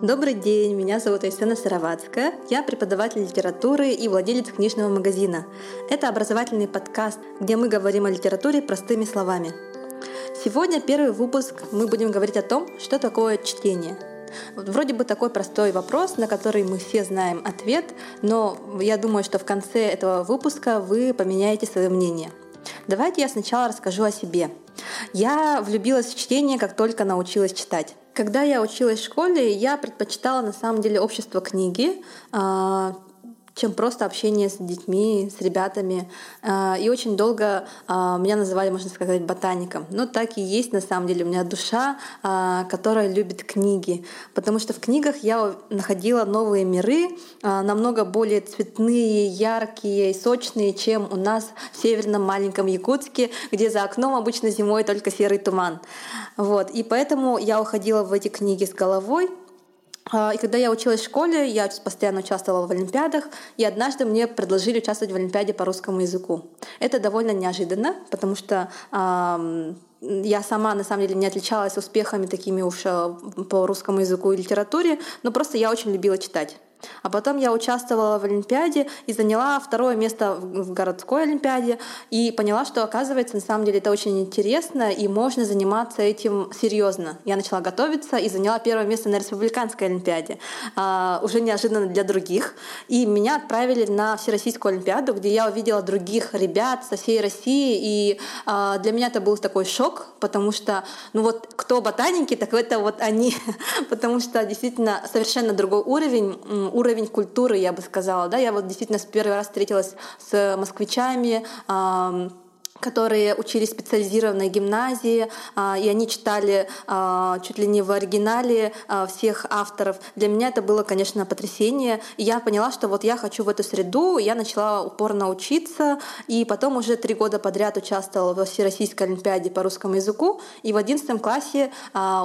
Добрый день, меня зовут Айсена Сыроватская. Я преподаватель литературы и владелец книжного магазина. Это образовательный подкаст, где мы говорим о литературе простыми словами. Сегодня первый выпуск мы будем говорить о том, что такое чтение. Вроде бы такой простой вопрос, на который мы все знаем ответ, но я думаю, что в конце этого выпуска вы поменяете свое мнение. Давайте я сначала расскажу о себе. Я влюбилась в чтение, как только научилась читать. Когда я училась в школе, я предпочитала на самом деле общество книги, а, чем просто общение с детьми, с ребятами. А, и очень долго а, меня называли, можно сказать, ботаником. Но так и есть на самом деле. У меня душа, а, которая любит книги. Потому что в книгах я находила новые миры, намного более цветные, яркие и сочные, чем у нас в северном маленьком Якутске, где за окном обычно зимой только серый туман. Вот. И поэтому я уходила в эти книги с головой, и когда я училась в школе, я постоянно участвовала в олимпиадах, и однажды мне предложили участвовать в олимпиаде по русскому языку. Это довольно неожиданно, потому что я сама, на самом деле, не отличалась успехами такими уж э, по русскому языку и литературе, но просто я очень любила читать. А потом я участвовала в Олимпиаде и заняла второе место в городской Олимпиаде и поняла, что оказывается на самом деле это очень интересно и можно заниматься этим серьезно. Я начала готовиться и заняла первое место на республиканской Олимпиаде, а, уже неожиданно для других. И меня отправили на Всероссийскую Олимпиаду, где я увидела других ребят со всей России. И а, для меня это был такой шок, потому что, ну вот, кто ботаники, так это вот они, потому что действительно совершенно другой уровень уровень культуры, я бы сказала. Да? Я вот действительно с первый раз встретилась с москвичами, которые учились в специализированной гимназии, а, и они читали а, чуть ли не в оригинале а, всех авторов. Для меня это было, конечно, потрясение. И я поняла, что вот я хочу в эту среду, я начала упорно учиться, и потом уже три года подряд участвовала во Всероссийской Олимпиаде по русскому языку, и в одиннадцатом классе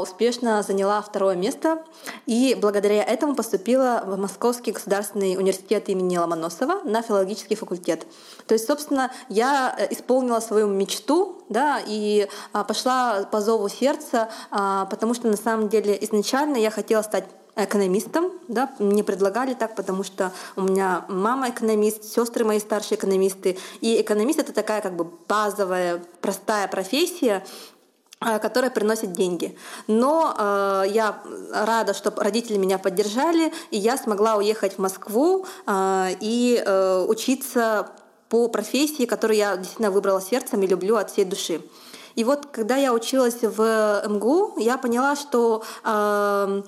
успешно заняла второе место, и благодаря этому поступила в Московский государственный университет имени Ломоносова на филологический факультет. То есть, собственно, я э, исполнила свою мечту, да, и а, пошла по зову сердца, а, потому что на самом деле изначально я хотела стать экономистом, да, мне предлагали так, потому что у меня мама экономист, сестры мои старшие экономисты, и экономист это такая как бы базовая, простая профессия, а, которая приносит деньги. Но э, я рада, что родители меня поддержали, и я смогла уехать в Москву э, и э, учиться по профессии, которую я действительно выбрала сердцем и люблю от всей души. И вот когда я училась в МГУ, я поняла, что э,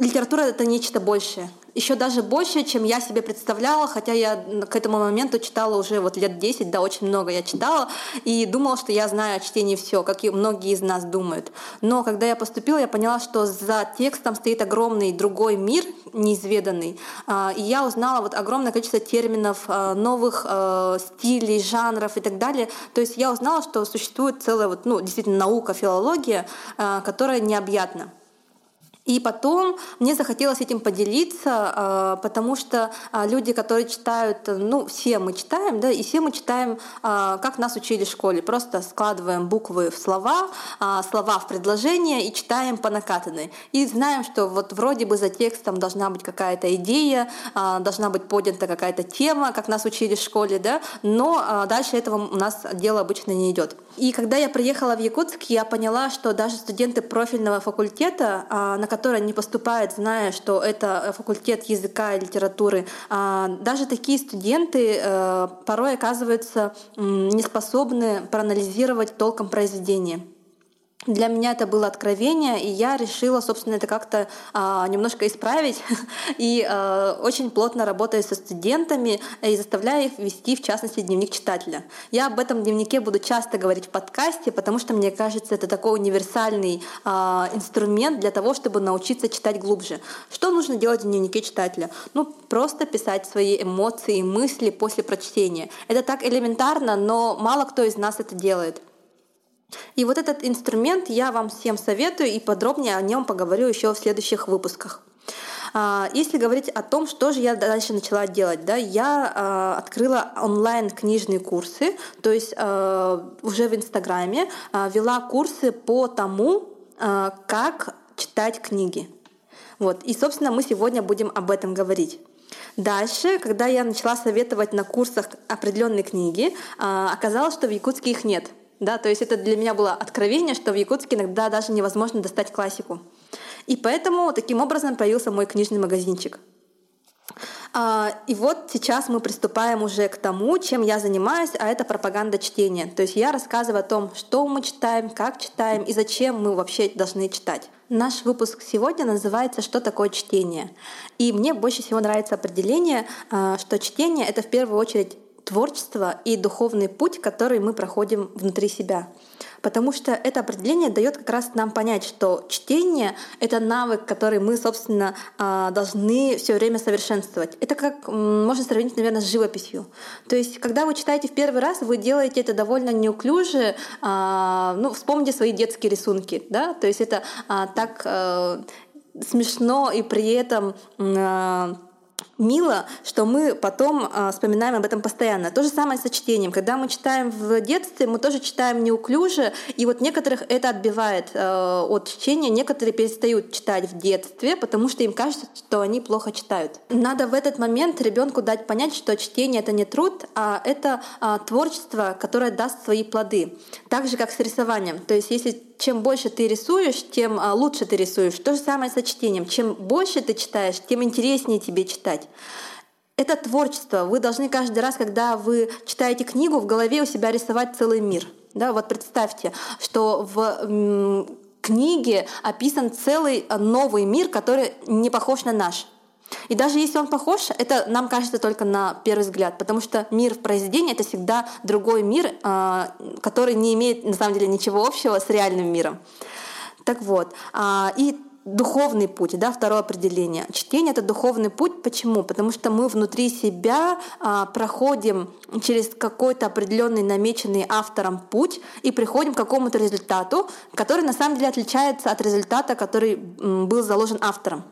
литература это нечто большее еще даже больше, чем я себе представляла, хотя я к этому моменту читала уже вот лет 10, да, очень много я читала, и думала, что я знаю о чтении все, как и многие из нас думают. Но когда я поступила, я поняла, что за текстом стоит огромный другой мир, неизведанный, а, и я узнала вот огромное количество терминов, а, новых а, стилей, жанров и так далее. То есть я узнала, что существует целая вот, ну, действительно наука, филология, которая необъятна. И потом мне захотелось этим поделиться, а, потому что а, люди, которые читают, ну, все мы читаем, да, и все мы читаем, а, как нас учили в школе. Просто складываем буквы в слова, слова в предложения и читаем по накатанной. И знаем, что вот вроде бы за текстом должна быть какая-то идея, должна быть поднята какая-то тема, как нас учили в школе, да, но дальше этого у нас дело обычно не идет. И когда я приехала в Якутск, я поняла, что даже студенты профильного факультета, на которые не поступают, зная, что это э, факультет языка и литературы, а, даже такие студенты э, порой оказываются не способны проанализировать толком произведение. Для меня это было откровение, и я решила, собственно, это как-то а, немножко исправить. и а, очень плотно работаю со студентами и заставляю их вести, в частности, дневник читателя. Я об этом дневнике буду часто говорить в подкасте, потому что мне кажется, это такой универсальный а, инструмент для того, чтобы научиться читать глубже. Что нужно делать в дневнике читателя? Ну, просто писать свои эмоции и мысли после прочтения. Это так элементарно, но мало кто из нас это делает. И вот этот инструмент я вам всем советую и подробнее о нем поговорю еще в следующих выпусках. А, если говорить о том, что же я дальше начала делать, да, я э, открыла онлайн книжные курсы, то есть э, уже в Инстаграме э, вела курсы по тому, э, как читать книги. Вот. И, собственно, мы сегодня будем об этом говорить. Дальше, когда я начала советовать на курсах определенные книги, оказалось, что в Якутске их нет. Да, то есть это для меня было откровение, что в Якутске иногда даже невозможно достать классику. И поэтому таким образом появился мой книжный магазинчик. А, и вот сейчас мы приступаем уже к тому, чем я занимаюсь, а это пропаганда чтения. То есть я рассказываю о том, что мы читаем, как читаем и зачем мы вообще должны читать. Наш выпуск сегодня называется «Что такое чтение?». И мне больше всего нравится определение, а, что чтение — это в первую очередь творчество и духовный путь, который мы проходим внутри себя. Потому что это определение дает как раз нам понять, что чтение — это навык, который мы, собственно, а, должны все время совершенствовать. Это как можно сравнить, наверное, с живописью. То есть, когда вы читаете в первый раз, вы делаете это довольно неуклюже. А, ну, вспомните свои детские рисунки, да? То есть это а, так э, смешно и при этом мило, что мы потом э, вспоминаем об этом постоянно. То же самое со чтением. Когда мы читаем в детстве, мы тоже читаем неуклюже, и вот некоторых это отбивает э, от чтения, некоторые перестают читать в детстве, потому что им кажется, что они плохо читают. Надо в этот момент ребенку дать понять, что чтение это не труд, а это э, творчество, которое даст свои плоды. Так же, как с рисованием. То есть, если чем больше ты рисуешь, тем а, лучше ты рисуешь. То же самое со чтением. Чем больше ты читаешь, тем интереснее тебе читать. Это творчество. Вы должны каждый раз, когда вы читаете книгу, в голове у себя рисовать целый мир. Да, вот представьте, что в книге описан целый а, новый мир, который не похож на наш. И даже если он похож, это нам кажется только на первый взгляд, потому что мир в произведении — это всегда другой мир, а, который не имеет на самом деле ничего общего с реальным миром. Так вот, а, и духовный путь, да, второе определение. Чтение — это духовный путь. Почему? Потому что мы внутри себя а, проходим через какой-то определенный намеченный автором путь и приходим к какому-то результату, который на самом деле отличается от результата, который был заложен автором.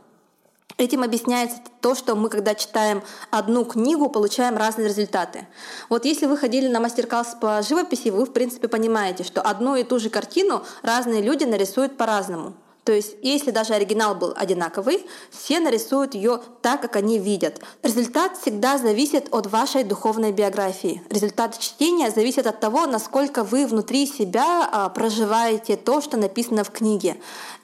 Этим объясняется то, что мы, когда читаем одну книгу, получаем разные результаты. Вот если вы ходили на мастер-класс по живописи, вы, в принципе, понимаете, что одну и ту же картину разные люди нарисуют по-разному. То есть, если даже оригинал был одинаковый, все нарисуют ее так, как они видят. Результат всегда зависит от вашей духовной биографии. Результат чтения зависит от того, насколько вы внутри себя а, проживаете то, что написано в книге.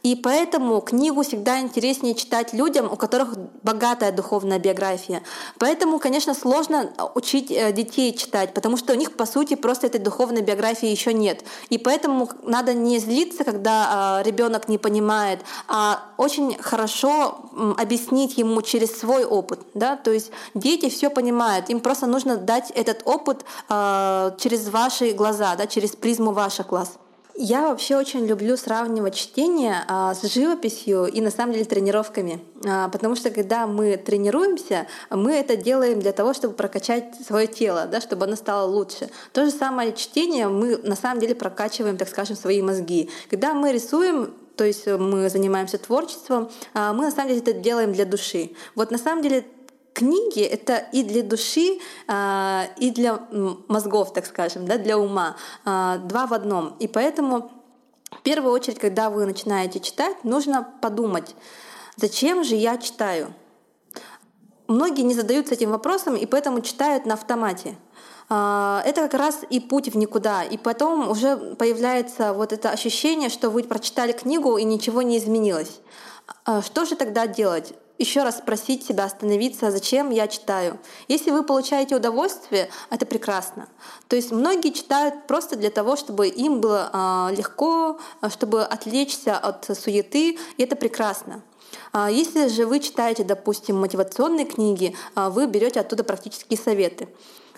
И поэтому книгу всегда интереснее читать людям, у которых богатая духовная биография. Поэтому, конечно, сложно учить э, детей читать, потому что у них, по сути, просто этой духовной биографии еще нет. И поэтому надо не злиться, когда а, ребенок не понимает, а очень хорошо объяснить ему через свой опыт. Да? То есть дети все понимают, им просто нужно дать этот опыт а, через ваши глаза, да, через призму ваших глаз. Я вообще очень люблю сравнивать чтение а, с живописью и на самом деле тренировками, а, потому что когда мы тренируемся, мы это делаем для того, чтобы прокачать свое тело, да, чтобы оно стало лучше. То же самое чтение мы на самом деле прокачиваем, так скажем, свои мозги. Когда мы рисуем, то есть мы занимаемся творчеством, а, мы на самом деле это делаем для души. Вот на самом деле книги — это и для души, а, и для мозгов, так скажем, да, для ума. А, два в одном. И поэтому в первую очередь, когда вы начинаете читать, нужно подумать, зачем же я читаю? Многие не задаются этим вопросом и поэтому читают на автомате. А, это как раз и путь в никуда. И потом уже появляется вот это ощущение, что вы прочитали книгу и ничего не изменилось. Что же тогда делать? еще раз спросить себя, остановиться, зачем я читаю. Если вы получаете удовольствие, это прекрасно. То есть многие читают просто для того, чтобы им было а, легко, а, чтобы отвлечься от суеты, и это прекрасно. А если же вы читаете, допустим, мотивационные книги, вы берете оттуда практические советы.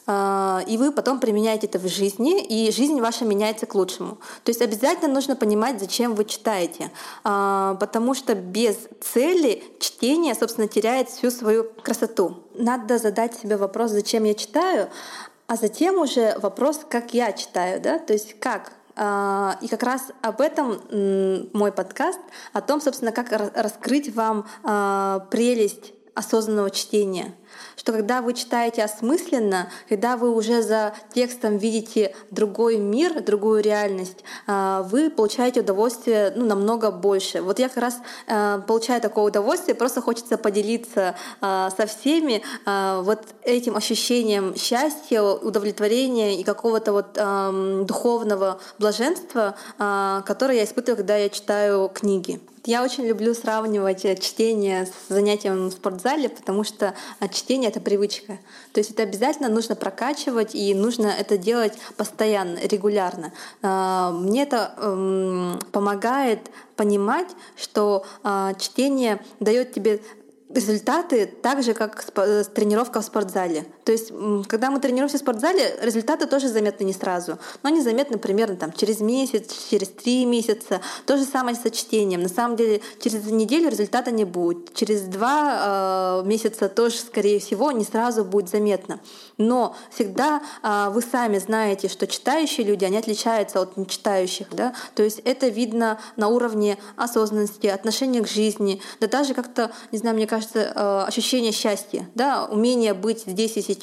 А, и вы потом применяете это в жизни, и жизнь ваша меняется к лучшему. То есть обязательно нужно понимать, зачем вы читаете, а, потому что без цели чтение, собственно, теряет всю свою красоту. Надо задать себе вопрос, зачем я читаю, а затем уже вопрос, как я читаю, да, то есть как, а, и как раз об этом мой подкаст, о том, собственно, как раскрыть вам прелесть осознанного чтения что когда вы читаете осмысленно, когда вы уже за текстом видите другой мир, другую реальность, а, вы получаете удовольствие ну, намного больше. Вот я как раз а, получаю такое удовольствие, просто хочется поделиться а, со всеми вот этим ощущением счастья, удовлетворения и какого-то вот духовного блаженства, которое я испытываю, когда я читаю книги. Я очень люблю сравнивать э, чтение с занятием в спортзале, потому что э, чтение — это привычка. То есть это обязательно нужно прокачивать, и нужно это делать постоянно, регулярно. А, мне это эм, помогает понимать, что чтение дает тебе результаты так же, как э, тренировка в спортзале. То есть, когда мы тренируемся в спортзале, результаты тоже заметны не сразу, но они заметны примерно там, через месяц, через три месяца. То же самое с чтением. На самом деле, через неделю результата не будет. Через два э, месяца тоже, скорее всего, не сразу будет заметно. Но всегда э, вы сами знаете, что читающие люди, они отличаются от нечитающих. Да? То есть это видно на уровне осознанности, отношения к жизни, да даже как-то, не знаю, мне кажется, э, ощущение счастья, да, умение быть здесь и сейчас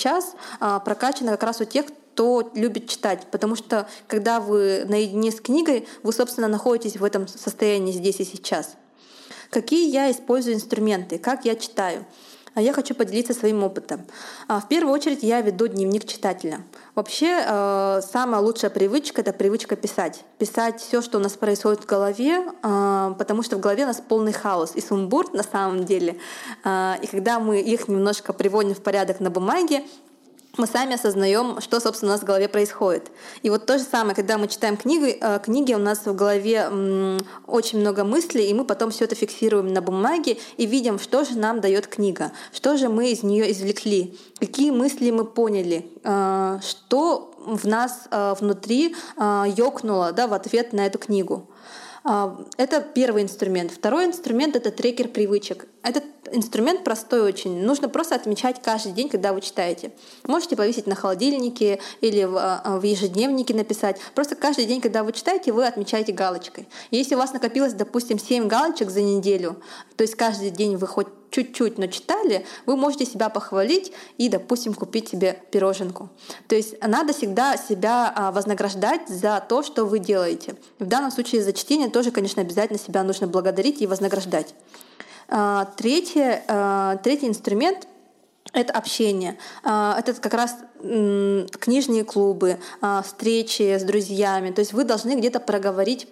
э, прокачано как раз у тех, кто любит читать, потому что когда вы наедине с книгой, вы, собственно, находитесь в этом состоянии здесь и сейчас. Какие я использую инструменты, как я читаю? А я хочу поделиться своим опытом. А, в первую очередь я веду дневник читателя. Вообще э, самая лучшая привычка — это привычка писать. Писать все, что у нас происходит в голове, э, потому что в голове у нас полный хаос и сумбур на самом деле. И когда мы их немножко приводим в порядок на бумаге, мы сами осознаем, что, собственно, у нас в голове происходит. И вот то же самое, когда мы читаем книги, э, книги у нас в голове очень много мыслей, и мы потом все это фиксируем на бумаге и видим, что же нам дает книга, что же мы из нее извлекли, какие мысли мы поняли, э, что в нас э, внутри ёкнуло да, в ответ на эту книгу. Это первый инструмент. Второй инструмент — это трекер привычек. Этот инструмент простой очень. Нужно просто отмечать каждый день, когда вы читаете. Можете повесить на холодильнике или в, а, в ежедневнике написать. Просто каждый день, когда вы читаете, вы отмечаете галочкой. Если у вас накопилось, допустим, 7 галочек за неделю, то есть каждый день вы хоть чуть-чуть, но читали, вы можете себя похвалить и, допустим, купить себе пироженку. То есть надо всегда себя а, вознаграждать за то, что вы делаете. В данном случае за чтение тоже, конечно, обязательно себя нужно благодарить и вознаграждать. А, третье, а, третий инструмент это общение. А, это как раз книжные клубы, встречи с друзьями. То есть вы должны где-то проговорить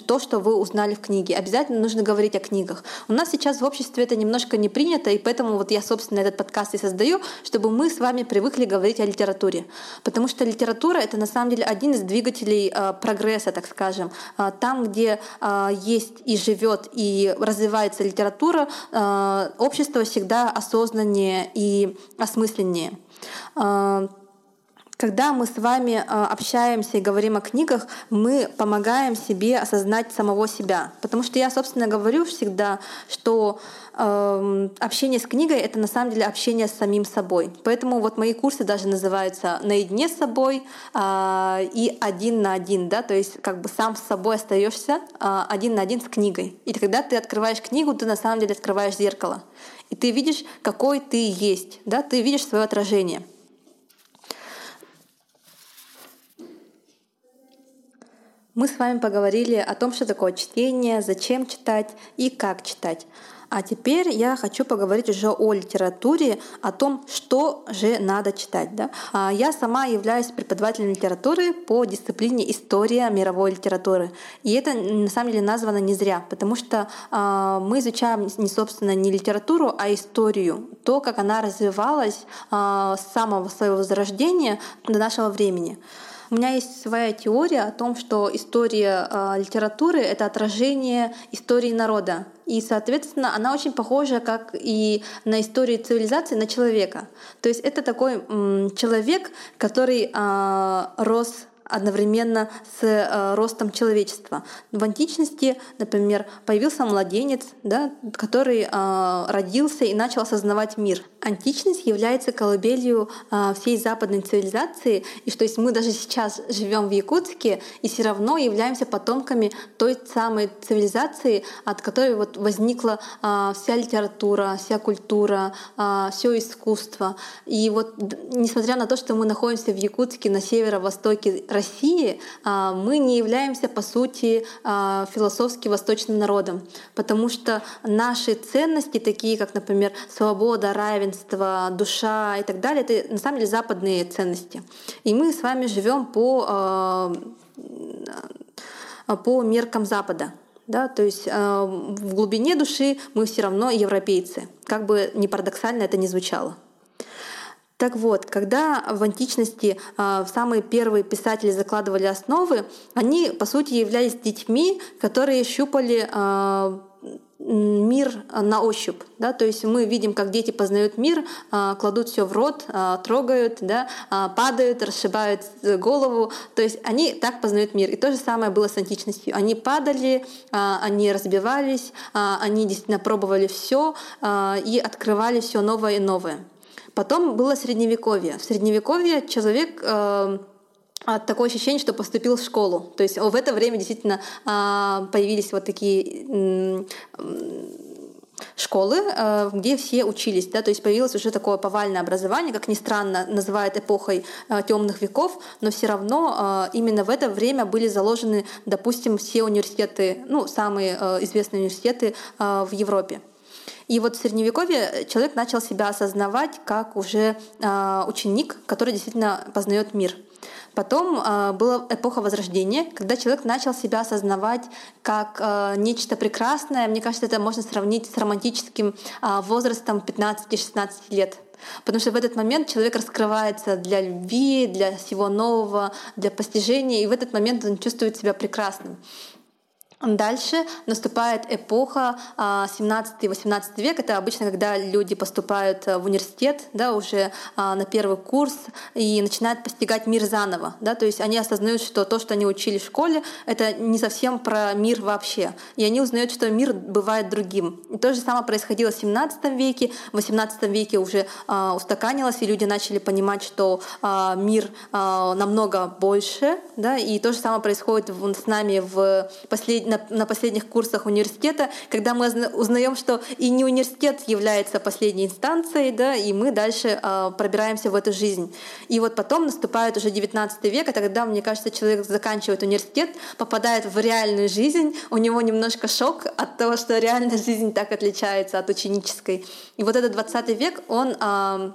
то, что вы узнали в книге. Обязательно нужно говорить о книгах. У нас сейчас в обществе это немножко не принято, и поэтому вот я, собственно, этот подкаст и создаю, чтобы мы с вами привыкли говорить о литературе. Потому что литература — это на самом деле один из двигателей э, прогресса, так скажем. Э, там, где э, есть и живет, и развивается литература, общество всегда осознаннее и осмысленнее. Когда мы с вами а, общаемся и говорим о книгах, мы помогаем себе осознать самого себя. Потому что я, собственно, говорю всегда, что э, общение с книгой — это на самом деле общение с самим собой. Поэтому вот мои курсы даже называются «Наедине с собой» э, и «Один на один». Да? То есть как бы сам с собой остаешься э, один на один с книгой. И когда ты открываешь книгу, ты на самом деле открываешь зеркало. И ты видишь, какой ты есть. Да? Ты видишь свое отражение. Мы с вами поговорили о том, что такое чтение, зачем читать и как читать. А теперь я хочу поговорить уже о литературе, о том, что же надо читать. Да? А, я сама являюсь преподавателем литературы по дисциплине история мировой литературы. И это на самом деле названо не зря, потому что а, мы изучаем не собственно не литературу, а историю, то, как она развивалась а, с самого своего зарождения до нашего времени. У меня есть своя теория о том, что история э, литературы — это отражение истории народа. И, соответственно, она очень похожа, как и на историю цивилизации, на человека. То есть это такой м, человек, который э, рос одновременно с э, ростом человечества. В античности, например, появился младенец, да, который э, родился и начал осознавать мир. Античность является колыбелью э, всей западной цивилизации, и что есть мы даже сейчас живем в Якутске и все равно являемся потомками той самой цивилизации, от которой вот возникла вся литература, вся культура, все искусство. И вот несмотря на то, что мы находимся в Якутске на северо-востоке России, э, мы не являемся по сути э, философски восточным народом, потому что наши ценности, такие как, например, свобода, равенство, душа и так далее, это на самом деле западные ценности. И мы с вами живем по, по меркам Запада. Да, то есть в глубине души мы все равно европейцы, как бы не парадоксально это ни звучало. Так вот, когда в античности э, самые первые писатели закладывали основы, они по сути являлись детьми, которые щупали э, мир на ощупь, да, то есть мы видим, как дети познают мир, а, кладут все в рот, а, трогают, да, а, падают, расшибают голову, то есть они так познают мир. И то же самое было с античностью. Они падали, они разбивались, они действительно пробовали все и открывали все новое и новое. Потом было средневековье. В средневековье человек а, такое ощущение, что поступил в школу. То есть в это время действительно а, появились вот такие школы, а, где все учились, да, то есть появилось уже такое повальное образование, как ни странно называют эпохой темных веков, но все равно именно в это время были заложены, допустим, все университеты, ну, самые известные университеты в Европе. И вот в Средневековье человек начал себя осознавать как уже ученик, который действительно познает мир — Потом э, была эпоха Возрождения, когда человек начал себя осознавать как э, нечто прекрасное. Мне кажется, это можно сравнить с романтическим э, возрастом 15-16 лет. Потому что в этот момент человек раскрывается для любви, для всего нового, для постижения, и в этот момент он чувствует себя прекрасным. Дальше наступает эпоха 17-18 а, век. Это обычно, когда люди поступают э, в университет, да, уже а, на первый курс и начинают постигать мир заново. Да, то есть они осознают, что то, что они учили в школе, это не совсем про мир вообще. И они узнают, что мир бывает другим. И то же самое происходило в 17 веке. В 18 веке уже а, устаканилось, и люди начали понимать, что мир намного больше. Да, и то же самое происходит с нами в последние на, на последних курсах университета, когда мы узнаем, что и не университет является последней инстанцией, да, и мы дальше э, пробираемся в эту жизнь. И вот потом наступает уже 19 век, и тогда, мне кажется, человек заканчивает университет, попадает в реальную жизнь, у него немножко шок от того, что реальная жизнь так отличается от ученической. И вот этот 20 век, он э, а,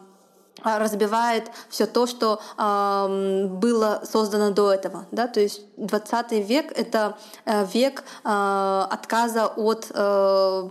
разбивает все то, что э, было создано до этого. Да? То есть 20 век — это э, век э, отказа от э,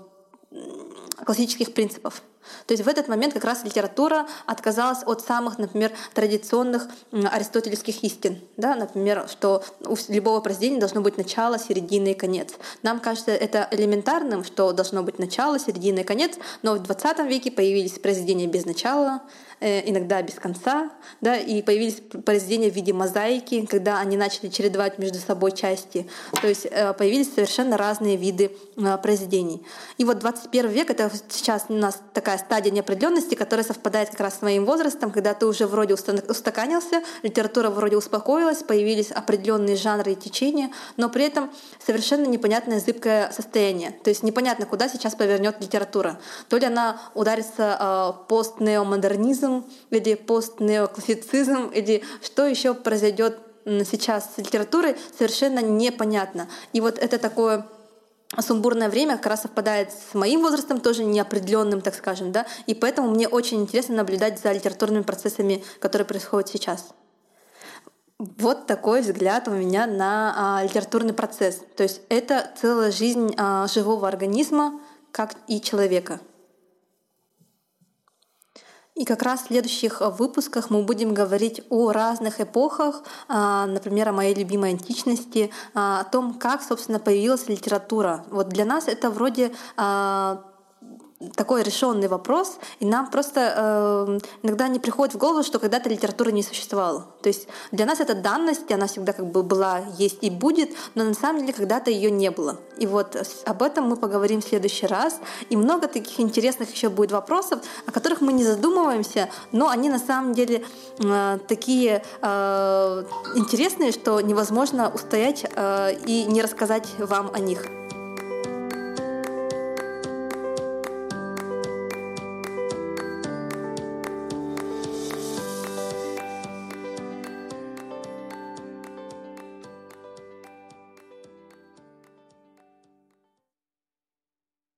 классических принципов. То есть в этот момент как раз литература отказалась от самых, например, традиционных аристотельских истин. Да? Например, что у любого произведения должно быть начало, середина и конец. Нам кажется это элементарным, что должно быть начало, середина и конец, но в 20 веке появились произведения без начала, иногда без конца, да, и появились произведения в виде мозаики, когда они начали чередовать между собой части. То есть э, появились совершенно разные виды э, произведений. И вот 21 век — это сейчас у нас такая стадия неопределенности, которая совпадает как раз с моим возрастом, когда ты уже вроде устаканился, литература вроде успокоилась, появились определенные жанры и течения, но при этом совершенно непонятное зыбкое состояние. То есть непонятно, куда сейчас повернет литература. То ли она ударится постнеомодернизм, неоклассицизм или постнеоклассицизм, или что еще произойдет сейчас с литературой, совершенно непонятно. И вот это такое сумбурное время как раз совпадает с моим возрастом, тоже неопределенным, так скажем, да, и поэтому мне очень интересно наблюдать за литературными процессами, которые происходят сейчас. Вот такой взгляд у меня на а, литературный процесс. То есть это целая жизнь а, живого организма, как и человека. И как раз в следующих э, выпусках мы будем говорить о разных эпохах, а, например, о моей любимой античности, а, о том, как, собственно, появилась литература. Вот для нас это вроде а, такой решенный вопрос, и нам просто э, иногда не приходит в голову, что когда-то литература не существовала. То есть для нас это данность, она всегда как бы была, есть и будет, но на самом деле когда-то ее не было. И вот об этом мы поговорим в следующий раз. И много таких интересных еще будет вопросов, о которых мы не задумываемся, но они на самом деле э, такие э, интересные, что невозможно устоять э, и не рассказать вам о них.